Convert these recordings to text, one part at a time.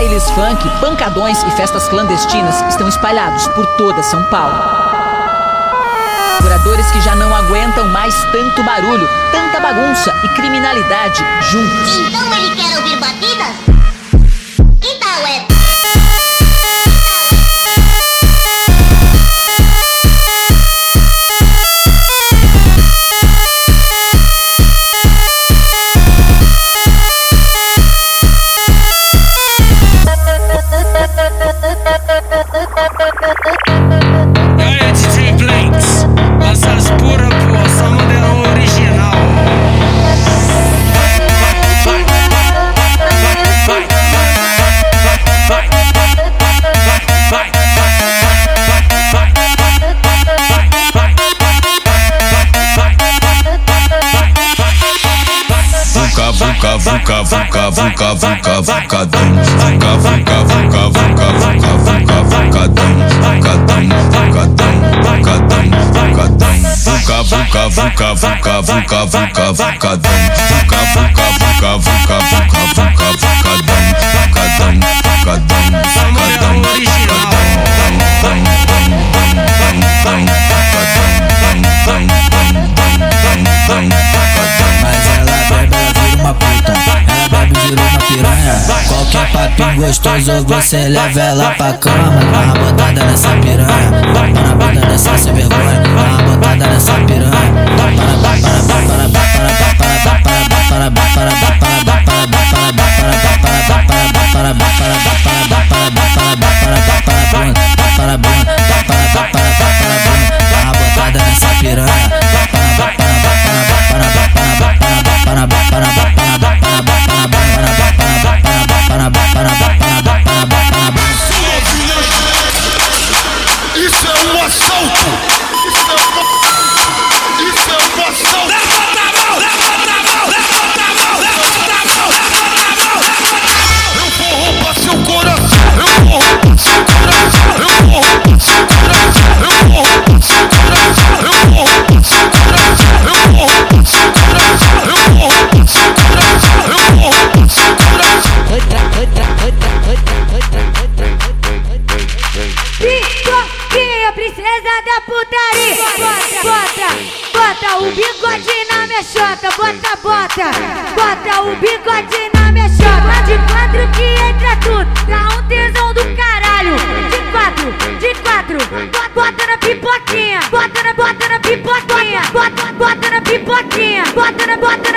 Bailes funk, pancadões e festas clandestinas estão espalhados por toda São Paulo. Moradores que já não aguentam mais tanto barulho, tanta bagunça e criminalidade juntos. Então ele quer ouvir batidas? vuca, vuca, vuca, vuca, vuca, vucadão. Vuca, vuca, vuca, vuca, vuca, vuca, vucadão. Vucadão, vucadão, vucadão, vucadão. Vuca, vuca, vuca, vuca, vuca, vuca, vucadão. Vuca, vuca, vuca, vuca, vuca, vuca, vucadão. Vucadão, vucadão, vucadão. piranha. Qualquer papinho gostoso, você leva ela pra cama. Dá uma botada nessa piranha, dá uma botada nessa sem vergonha. Dá uma botada nessa piranha. Dá uma botada nessa piranha. bota na bota.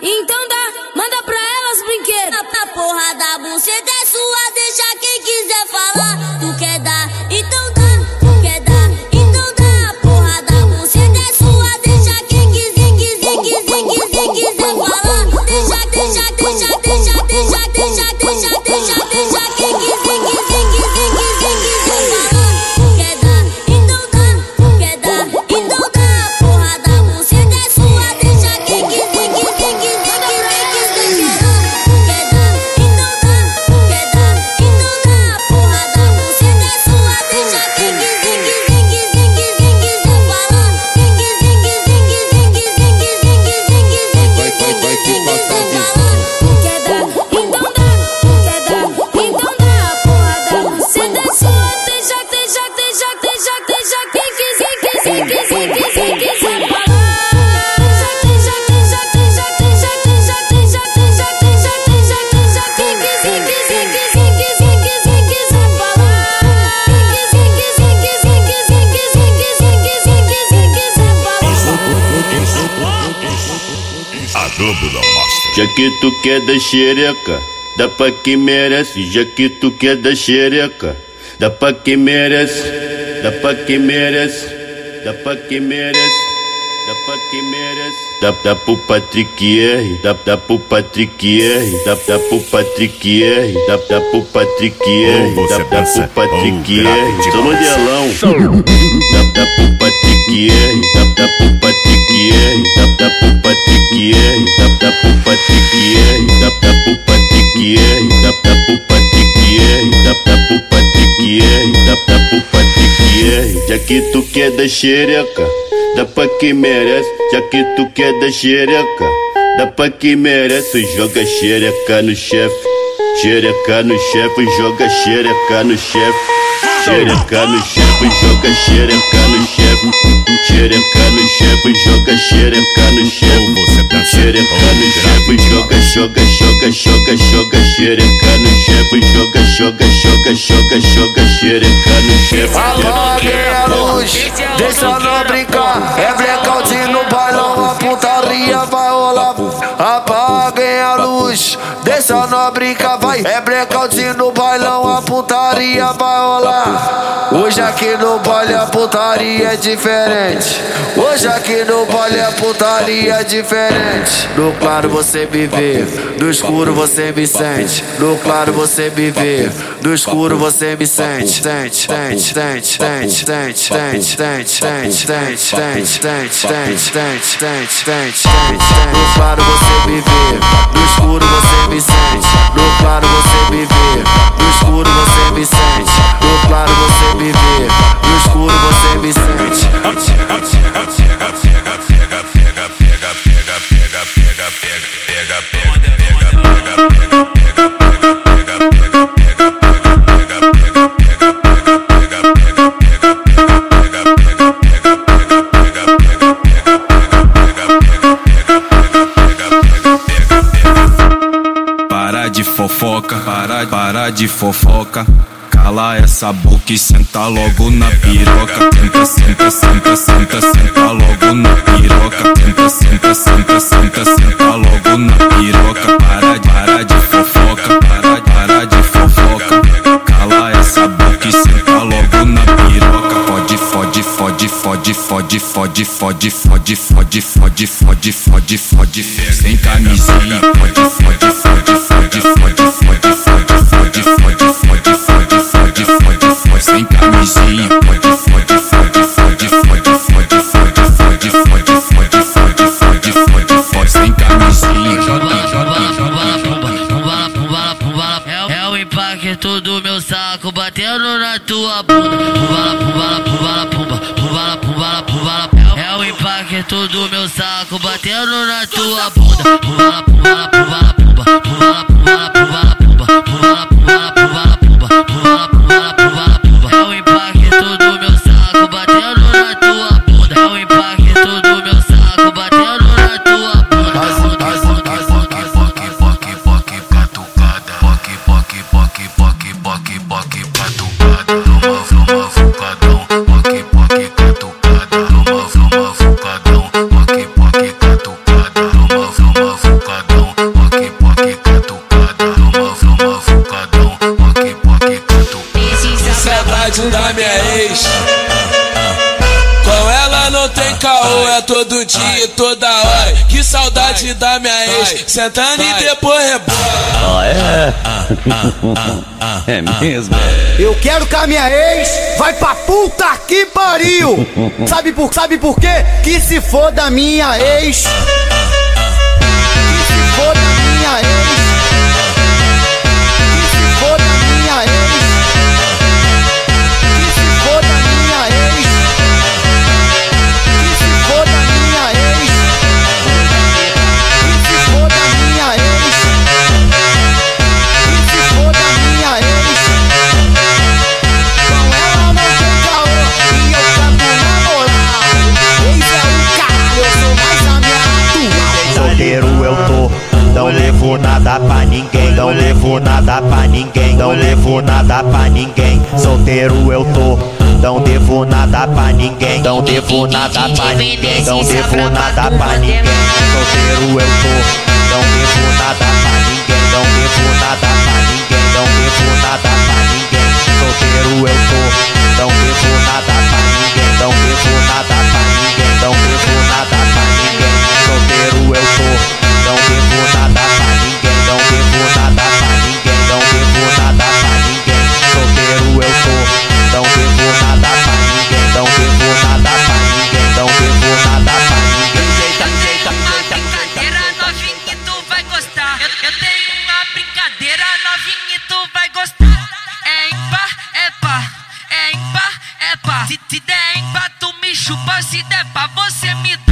Então dá, manda pra elas brinquedo. A porra da buceta é sua, deixa quem quiser falar. Tu quer dar? Que tu quer da xereca, dá pra quem merece. Já que tu quer da xereca, dá pra quem merece. Dá pra quem merece. Dá pra quem merece. Dá pra quem merece. Dá, dá pro Patrick R. Dá, dá pro Patrick R. Dá, dá pro Patrick R. Dá, dá pro Patrick R. Dá, dá pro Patrick R. Sou modelão. Dá, dá pro Patrick R. Dá, dá pro Patrick R. Dá, dá pro Patrick. Dá, dá pro Patrick. Dá, dá pro Patrick. Dá, dá pro Patrick. Dá, dá pro Patrick. Dá, dá pro Patrick. Já que tu quer da xereca. Dá pra quem merece, já que tu quer da xereca. Dá pra quem merece, joga xereca no chefe. Xereca no chefe, joga xereca no chefe. Xereca no chefe, joga xereca. Xereca no chefe, joga xereca no chefe. Xereca no chefe, joga, joga, joga, joga, joga xereca no chefe. Joga, joga, joga, joga, joga xereca no chefe. Apaguem a luz, deixa não brincar. É blackout no bailão, a putaria vai rolar. Apaguem a luz, deixa não brincar, vai. É blackout no bailão, a putaria vai rolar. Hoje aqui no baile a putaria é diferente. Hoje aqui no baile a putaria é diferente. No claro você me vê, no escuro você me sente. No claro você me vê, no escuro você me sente. Sente, sente, sente, sente, sente, sente, sente, sente, sente, sente, sente, sente, sente, sente, sente, sente. No claro você me vê, no escuro você me sente. No claro você me vê, no escuro você me sente. No claro você me vê, no escuro você me sente. De fofoca. Cala essa boca e senta logo na piroca. Senta, senta, senta, senta, senta logo na piroca. Senta, senta, senta, senta, senta logo na piroca. Para, para de fofoca, para, para de fofoca. Cala essa boca e senta logo na piroca. Fode, fode, fode, fode, fode, fode, fode, fode, fode, fode, fode, fode, fode. Fode, fode, fode, fode, fode, fode, fode, fode, sem camisinha. Fode, fode, fode, fode, fode, fode, fode, fode, fode, fode, fode, fode, fode, sem camisinha. É o impacto do meu saco batendo na tua bunda. Pumbala, pumbala, pumbala, pumba. Pumbala, pumbala, pumbala. É o impacto do meu saco batendo na tua bunda. Pumbala, Toma, Saudade da minha ex. Com ela não tem caô, é todo dia e toda hora. Que saudade da minha ex, sentando e depois rebola. Ah, é? Ah, ah, ah, mesmo? Eu quero que a minha ex vai pra puta que pariu. Sabe por, sabe por quê? Que se for da minha ex. Que se for da minha ex. Pra ninguém, não levo nada pra ninguém. Solteiro eu tô, Não devo nada pra ninguém. Não devo nada pra ninguém. Não devo nada pra ninguém. Solteiro eu tô. Não devo nada pra ninguém. Não devo nada pra ninguém. Não devo nada pra ninguém. Solteiro eu tô. Não devo nada Se, se der ímpar, tu me. Se der pá, você me.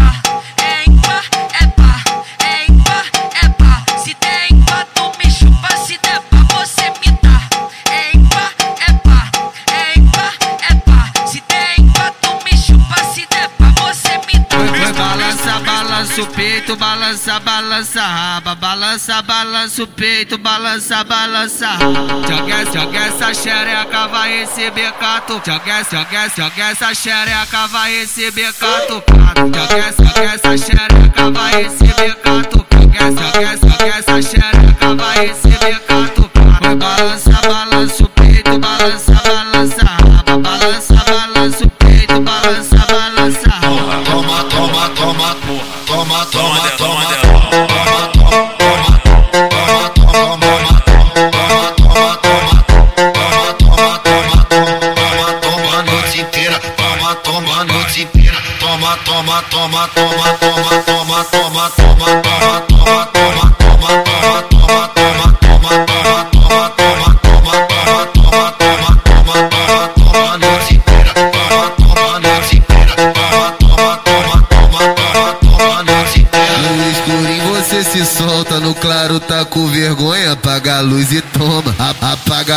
Balança, balança raba, balança, balança o peito, balança, balança raba. Joga, joga essa xereca, vai receber catucado. Joga, joga, joga essa xereca, vai receber catucado. Joga, joga essa xereca, vai receber catucado. Joga, joga, joga essa xereca, vai receber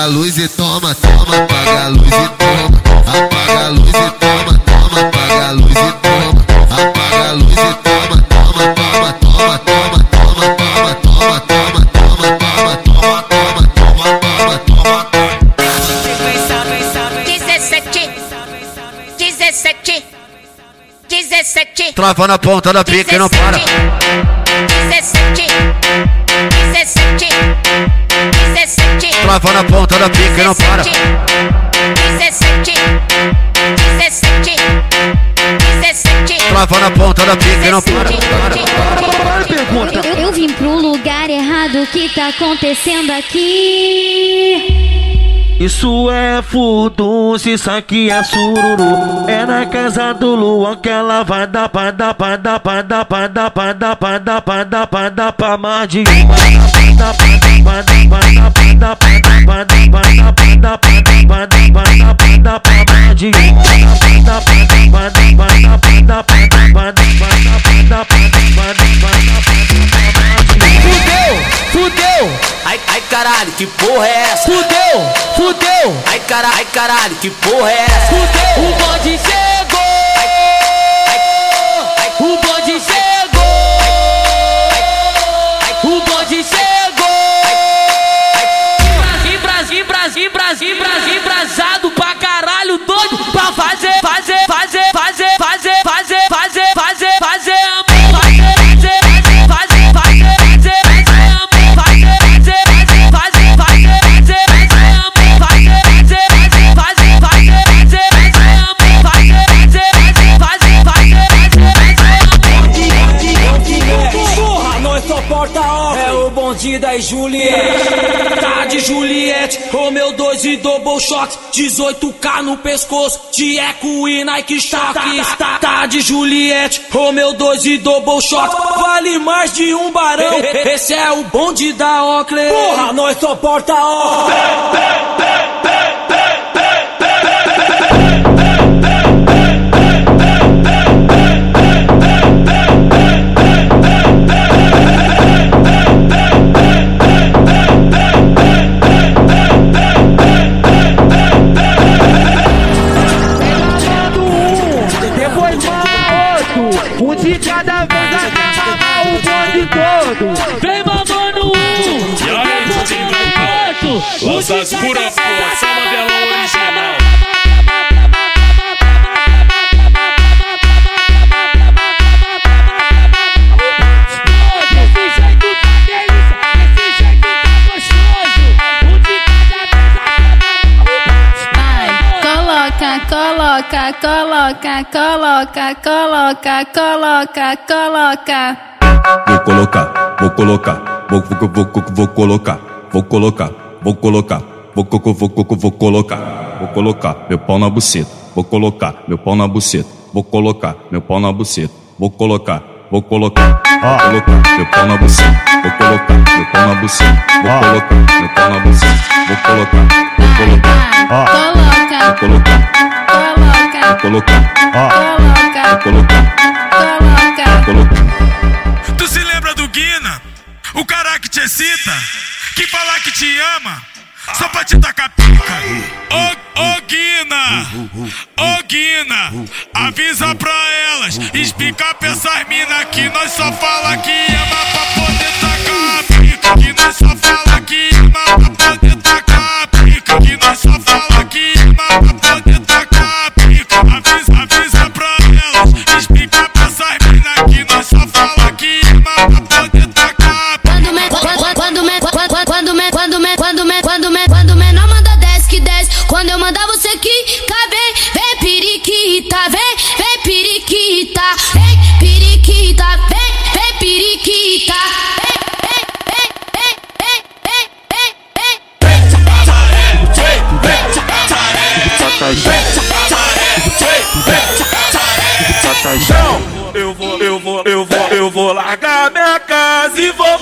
luz e toma, toma, apaga a luz e toma, apaga a luz e toma, toma, apaga a luz e toma, apaga a luz e toma, toma, toma, toma, toma, toma, toma, toma, toma, toma, toma, toma, toma, toma, toma, toma. 17 17 17 Trava na ponta da pica e não para. 17 Trava na ponta da pica e não para. 17 17 17 Trava na ponta da pica e não para. Eu, eu vim pro lugar errado, o que tá acontecendo aqui? Isso é furdunço, isso aqui é sururu. É na casa do Luan que ela vai dar pra dar pra dar pra dar pra dar pra dar pra dar pra dar pra dar pra mais de uma. Dá pra dar caralho, que porra é essa? Fudeu, fudeu. Ai caralho, ai caralho, que porra é essa? Fudeu. O bonde chegou. Juliette. Tá de Juliette, Romeu 2 e double shot. 18k no pescoço, de eco e Nike Shock. Tá, tá de Juliette, Romeu 2 e double shot. Vale mais de um barão. Esse é o bonde da Oakley. Porra, nós só porta off. Coloca, coloca, coloca, coloca, coloca. Vou colocar, vou colocar, vou, vou, vou, vou, vou colocar, vou colocar, vou colocar, vou, vou, vou, vou, vou colocar, vou colocar meu pau na buceta, vou colocar meu pau na buceta, vou colocar meu pau na buceta, vou colocar, vou colocar, vou colocar meu pau na buceta, vou colocar meu pau na buceta, vou colocar meu pau na buceta, vou colocar, vou colocar, Coloca, vou colocar, colocar, coloca, vou colocar, colocar. Tu se lembra do Guina? O cara que te excita, que fala que te ama, só pra te tacar pica. Ô, ô Guina, ô Guina, avisa pra elas, explica pra essas mina que nós só fala que ama pra poder periquita, vem, vem periquita, vem periquita, vem, vem periquita. Vem. Eu vou, eu vou, eu vou, eu vou largar minha casa e vou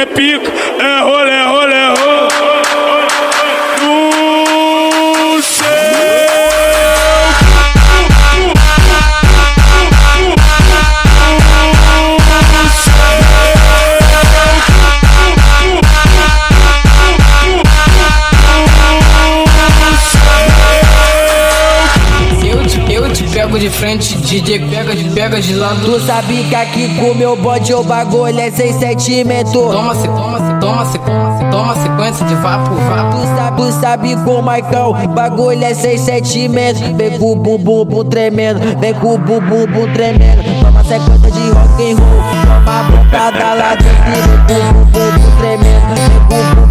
é pique, DJ pega de pega de lado. Tu sabe que aqui com meu bode o bagulho é sem sentimento. Toma, se toma, se toma, se toma, se toma sequência de vapo, vapo. Tu sabe, tu sabe com o Maicão, bagulho é sem sentimento. Vem com o bumbum bum tremendo, vem com o bumbum bum tremendo. Toma sequência de rock and roll, toma a lá dentro. Vem com o bumbum bum tremendo, vem com o bumbum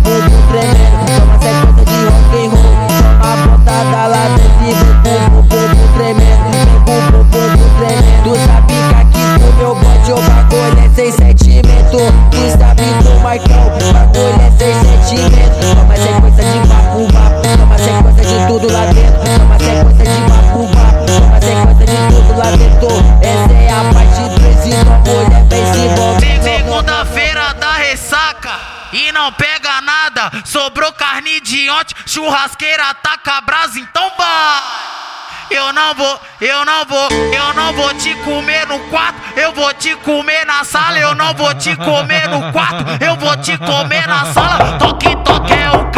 não vou, eu não vou, eu não vou te comer no quarto, eu vou te comer na sala, eu não vou te comer no quarto, eu vou te comer na sala. Toque, toque é o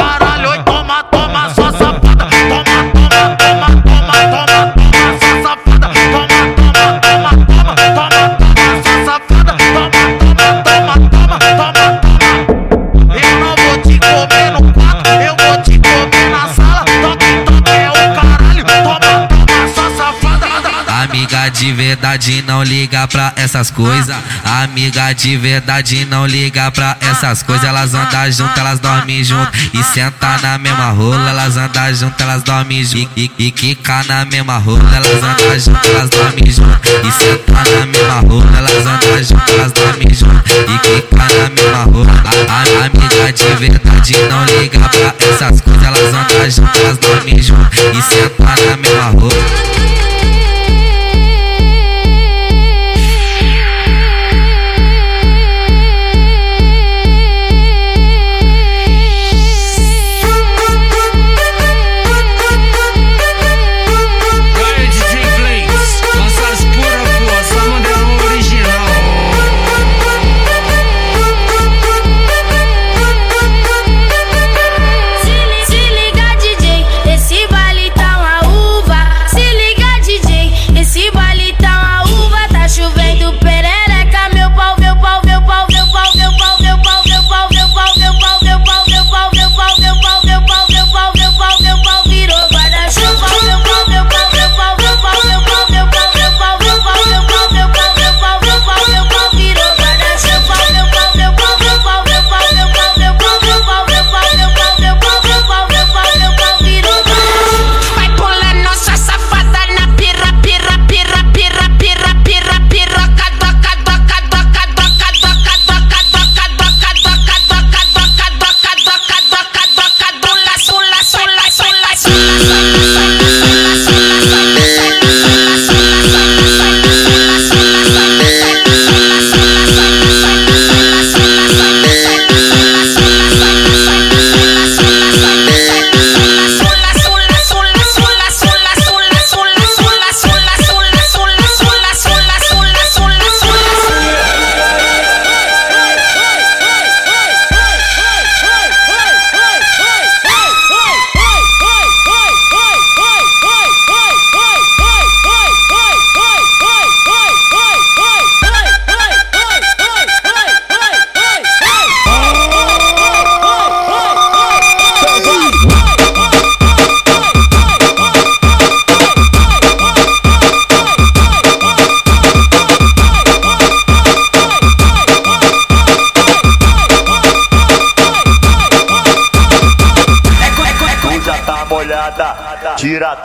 verdade não liga pra essas coisas. Amiga de verdade não liga pra essas coisas. Elas andam junto, elas dormem junto. E senta na mesma rola. Elas andam junto, elas dormem junto. E, e, e quica na mesma rola. Elas andam junto, elas dormem junto. E senta na mesma rola. Elas andam junto, elas dormem junto. E quica na mesma rola. A, a, amiga de verdade não liga pra essas coisas. Elas andam junto, elas dormem junto. E senta na mesma rola.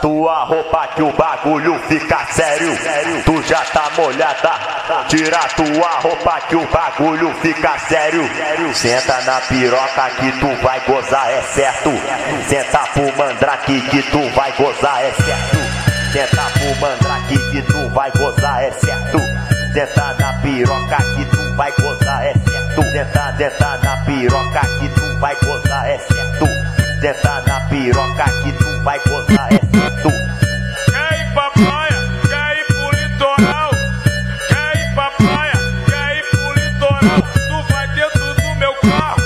Tua roupa que o bagulho fica sério. Tu já tá molhada. Tira tua roupa que o bagulho fica sério. Senta na piroca que tu vai gozar, é certo. Senta pro mandrake que tu vai gozar, é certo. Senta pro mandrake que tu vai gozar, é certo. Senta na piroca que tu vai gozar, é certo. Senta, senta na piroca que tu vai gozar, é certo. Senta na piroca que tu vai gozar, é certo. Quer ir pra praia? Quer ir pro litoral? Quer ir pra praia? Quer ir pro litoral? Tu vai dentro do meu carro,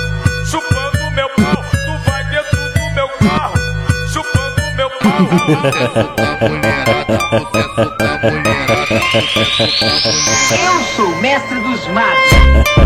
chupando meu pau. Tu vai dentro do meu carro, chupando meu Eu sou o mestre dos matos.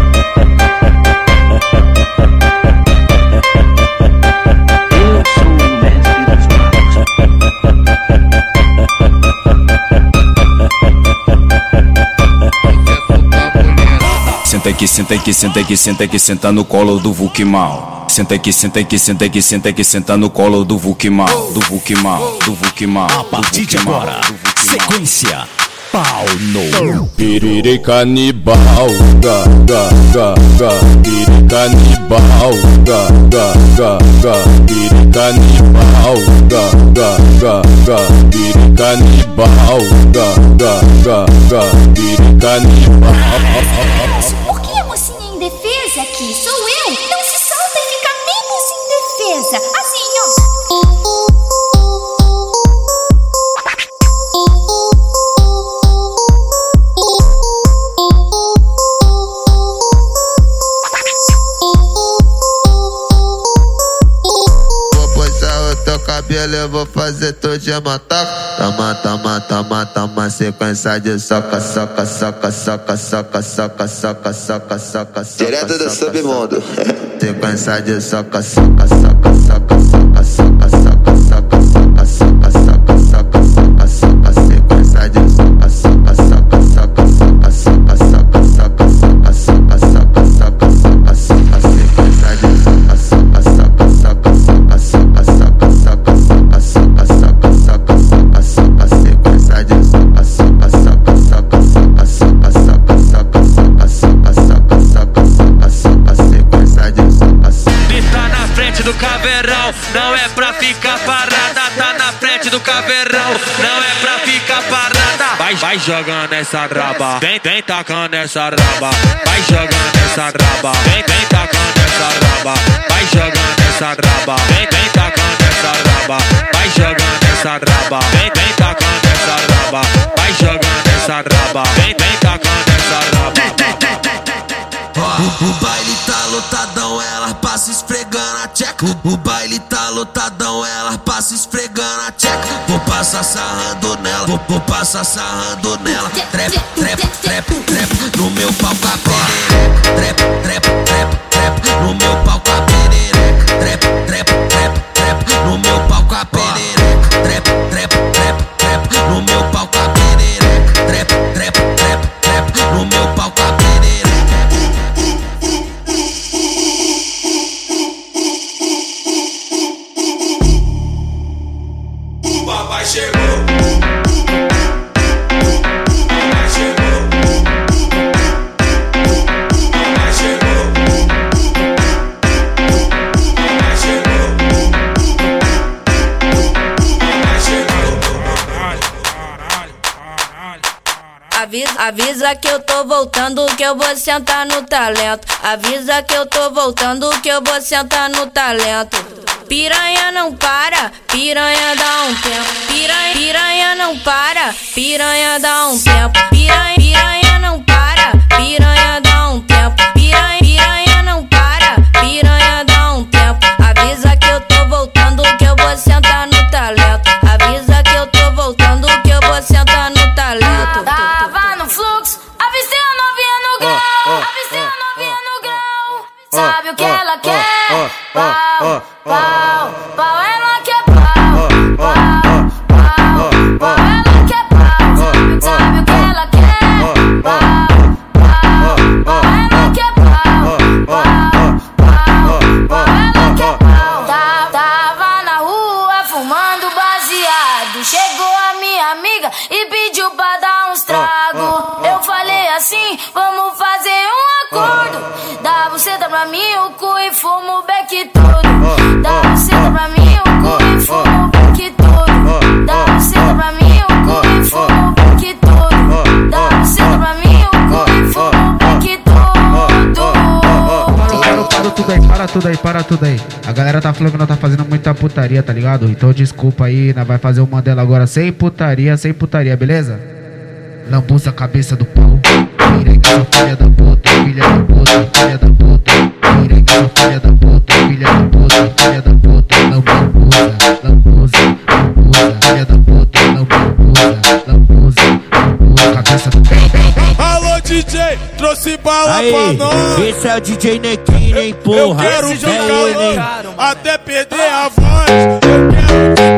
Senta aqui, senta aqui, senta aqui, senta aqui, senta no colo do Vulk mal. Senta aqui, senta aqui, senta aqui, senta aqui, senta no colo do Vulk mal, do Vulk mal, do Vulk mal. A partir de agora, sequência. Pau no Piriri canibal, ga, ga, ga, ga, piri canibal, ga, ga, ga, ga, piri canibal, ga, ga, ga, ga, piri canibal, ga, ga, ga, ga, piri canibal. Aqui? Sou eu! Não se solta e fica menos indefesa! Assim, ó! Vou puxar o teu cabelo, eu vou fazer tu te matar. Toma, toma, toma, toma, sequência de soca, soca, soca, soca, soca, soca, soca, soca, soca, soca. Direto do submundo. Sequência de soca, soca, soca, Vai, jogando essa raba, vem, vem tacando essa raba. Vai jogando essa raba, vem, vem tacando essa raba. Vai jogando essa raba, vem, vem tacando essa raba. Vai jogando essa raba, vem, lotadão, ela passa esfregando a tcheca. O, o baile tá lotadão, ela passa esfregando a tcheca. Vou passar sarrando nela, vou, vou passar sarrando nela. Trap, trap, trap, trap, no meu pau perereca. Trap, trap, trap, trap, no meu Avisa, avisa que eu tô voltando, que eu vou sentar no talento. Avisa que eu tô voltando, que eu vou sentar no talento. Piranha não para, piranha dá um tempo. Piranha, piranha não para, piranha dá um tempo. Piranha, piranha não para, piranha dá um tempo. Piranha, piranha não para, piranha dá um tempo. Avisa que eu tô voltando, que eu vou sentar no talento. Avisa que eu tô voltando, que eu vou sentar no talento. Sabe o que ela quer? Pau, pau, pau, para tudo aí, para tudo aí. A galera tá falando que nós tá fazendo muita putaria, tá ligado? Então desculpa aí, nós vai fazer o Mandela agora sem putaria, sem putaria, beleza? Lambuza a cabeça do pau. Pireca, sua filha da puta, filha da puta, filha da puta. Pireca, sua filha da puta, filha da puta, filha da puta. Lambuza, lambuza, lambuza, filha da puta, lambuza, lambuza, lambuza, cabeça do pau. DJ, trouxe bala Aí, pra nós. esse é o DJ Nequinho, hein, Eu porra. quero É ficar ele, hein. louco até perder a voz. Eu quero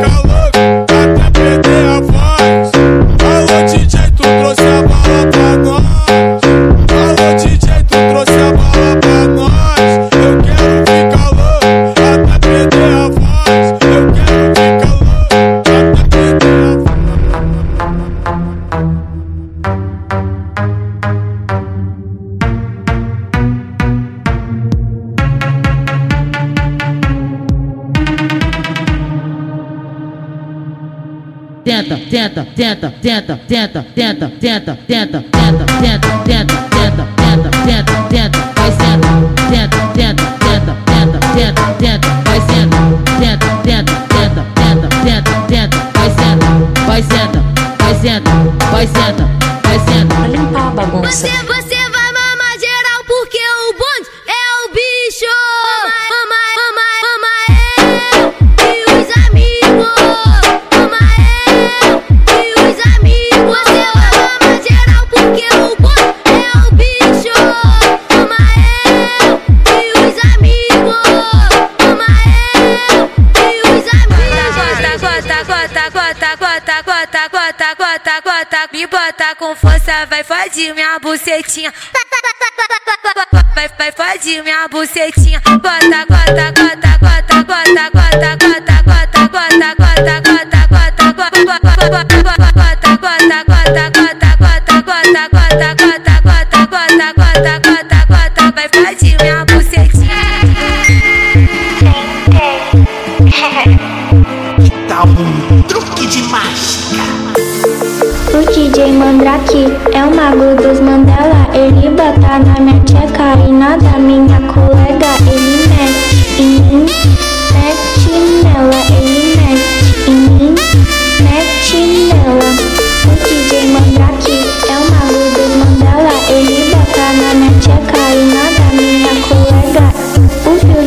tenta, tenta, tenta, tenta, tenta, tenta, tenta, tenta, tenta, tenta, tenta, tenta, tenta, tenta, vai senta, tenta, tenta, tenta, tenta, tenta, tenta, vai senta, tenta, tenta, tenta, tenta, tenta, tenta, vai senta, vai senta, vai senta, vai senta, vai senta. Vai limpar a bagunça. Com força, vai fode minha bucetinha. Vai, vai fode minha bucetinha. Gota, gota, gota, gota, gota, gota, gota, gota, gota, gota, gota, gota, gota, gota, gota, Na minha tcheca e nada minha colega. Ele mete em mim, mete nela. Ele mete em mim, mete nela. O DJ Mandrake é o mago dos Mandela. Ele bota na minha tcheca e nada minha colega. O fio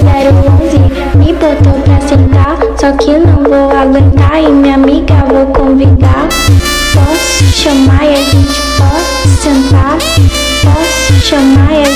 011 me botou pra sentar. Só que não vou aguentar e minha amiga vou convidar. Posso chamar Jam.